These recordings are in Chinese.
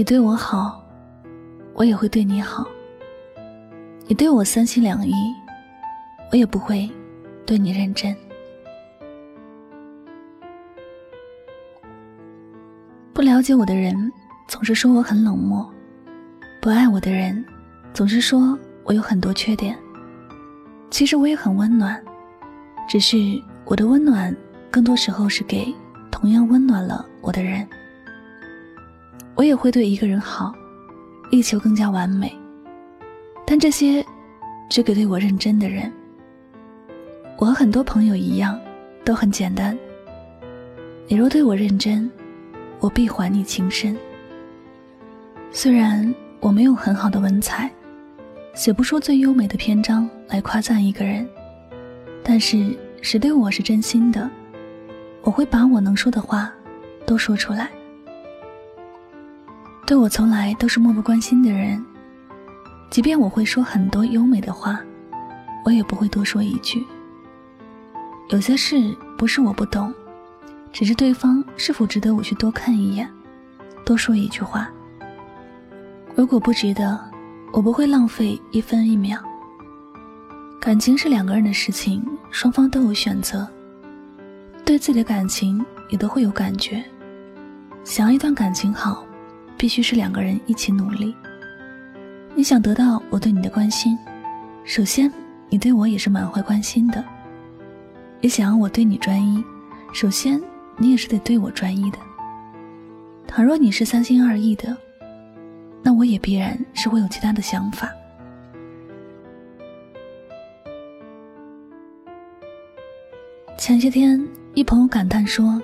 你对我好，我也会对你好。你对我三心两意，我也不会对你认真。不了解我的人总是说我很冷漠，不爱我的人总是说我有很多缺点。其实我也很温暖，只是我的温暖更多时候是给同样温暖了我的人。我也会对一个人好，力求更加完美，但这些只给对我认真的人。我和很多朋友一样，都很简单。你若对我认真，我必还你情深。虽然我没有很好的文采，写不出最优美的篇章来夸赞一个人，但是谁对我是真心的，我会把我能说的话都说出来。对我从来都是漠不关心的人，即便我会说很多优美的话，我也不会多说一句。有些事不是我不懂，只是对方是否值得我去多看一眼，多说一句话。如果不值得，我不会浪费一分一秒。感情是两个人的事情，双方都有选择，对自己的感情也都会有感觉。想要一段感情好。必须是两个人一起努力。你想得到我对你的关心，首先你对我也是满怀关心的。你想要我对你专一，首先你也是得对我专一的。倘若你是三心二意的，那我也必然是会有其他的想法。前些天，一朋友感叹说：“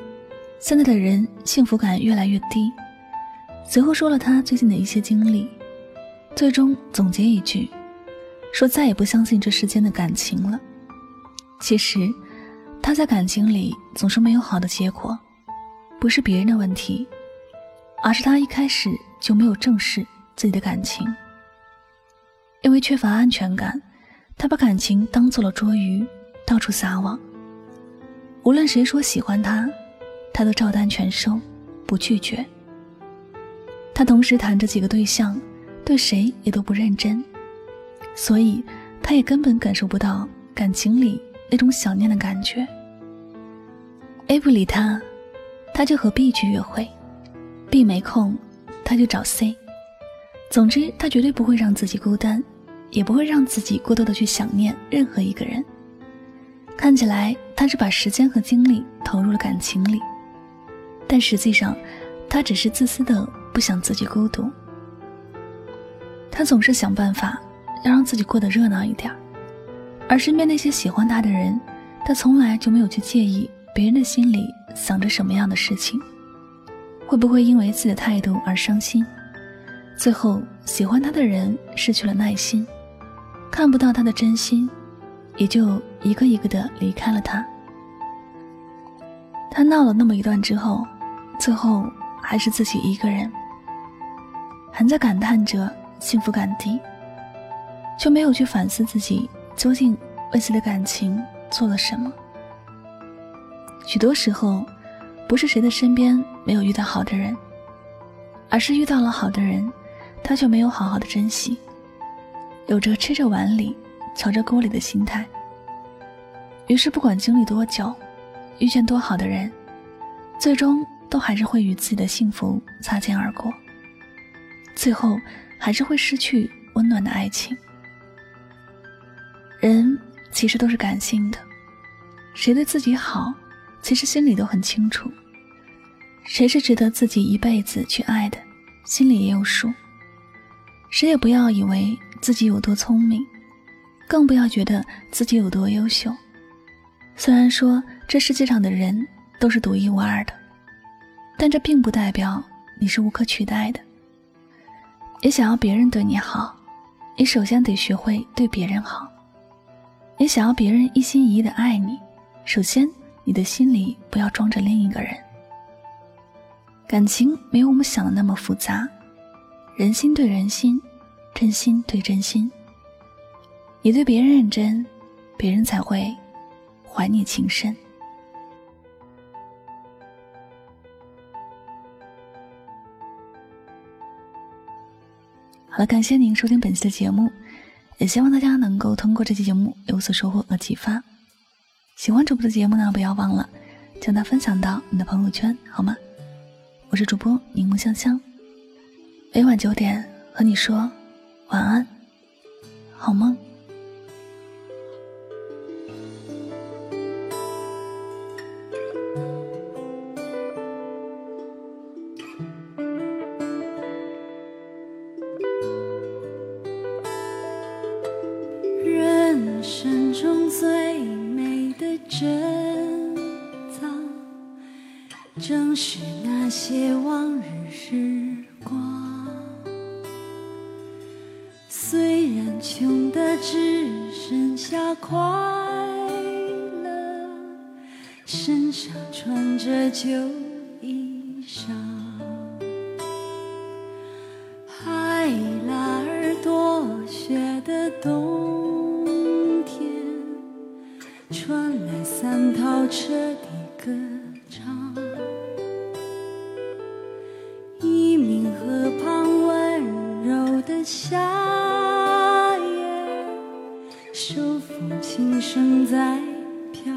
现在的人幸福感越来越低。”随后说了他最近的一些经历，最终总结一句，说再也不相信这世间的感情了。其实，他在感情里总是没有好的结果，不是别人的问题，而是他一开始就没有正视自己的感情。因为缺乏安全感，他把感情当做了捉鱼，到处撒网。无论谁说喜欢他，他都照单全收，不拒绝。他同时谈着几个对象，对谁也都不认真，所以他也根本感受不到感情里那种想念的感觉。A 不理他，他就和 B 去约会；B 没空，他就找 C。总之，他绝对不会让自己孤单，也不会让自己过多的去想念任何一个人。看起来他是把时间和精力投入了感情里，但实际上，他只是自私的。不想自己孤独，他总是想办法要让自己过得热闹一点而身边那些喜欢他的人，他从来就没有去介意别人的心里想着什么样的事情，会不会因为自己的态度而伤心？最后，喜欢他的人失去了耐心，看不到他的真心，也就一个一个的离开了他。他闹了那么一段之后，最后还是自己一个人。还在感叹着幸福感低，却没有去反思自己究竟为自己的感情做了什么。许多时候，不是谁的身边没有遇到好的人，而是遇到了好的人，他却没有好好的珍惜，有着吃着碗里瞧着锅里的心态。于是，不管经历多久，遇见多好的人，最终都还是会与自己的幸福擦肩而过。最后，还是会失去温暖的爱情。人其实都是感性的，谁对自己好，其实心里都很清楚。谁是值得自己一辈子去爱的，心里也有数。谁也不要以为自己有多聪明，更不要觉得自己有多优秀。虽然说这世界上的人都是独一无二的，但这并不代表你是无可取代的。也想要别人对你好，你首先得学会对别人好。你想要别人一心一意的爱你，首先你的心里不要装着另一个人。感情没有我们想的那么复杂，人心对人心，真心对真心。你对别人认真，别人才会还你情深。好了，感谢您收听本期的节目，也希望大家能够通过这期节目有所收获和启发。喜欢主播的节目呢，不要忘了将它分享到你的朋友圈，好吗？我是主播柠檬香香，每晚九点和你说晚安，好梦。正是那些往日时光。虽然穷的只剩下快乐，身上穿着旧衣裳。海拉尔多雪的冬天，传来三套车的风琴声在飘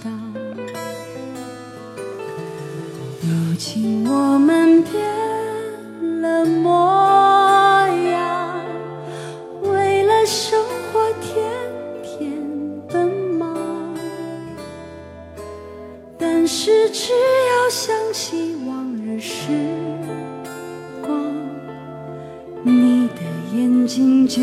荡。如今我们变了模样，为了生活天天奔忙。但是只要想起往日时光，你的眼睛就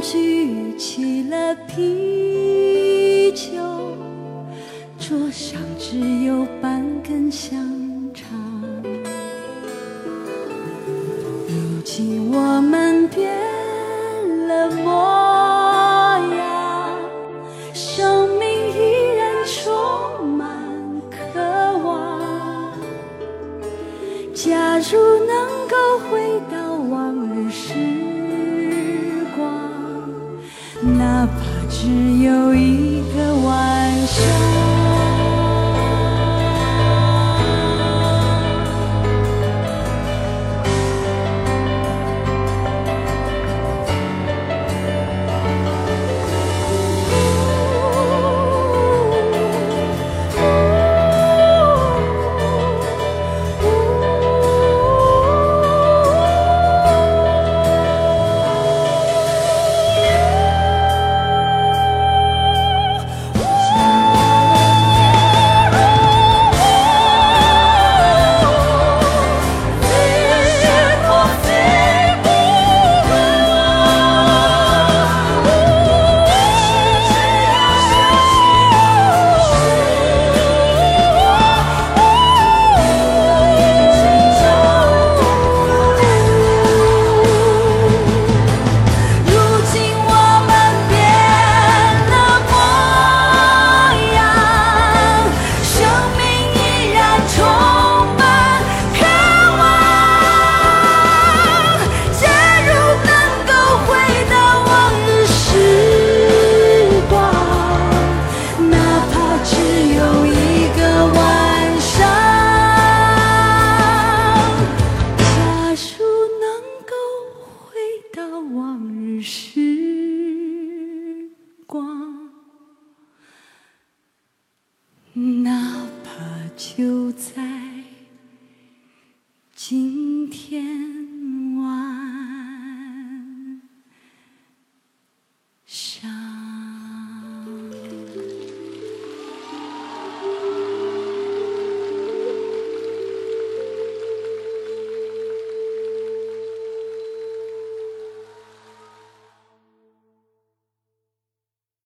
举起了啤酒，桌上只有半根香在今天。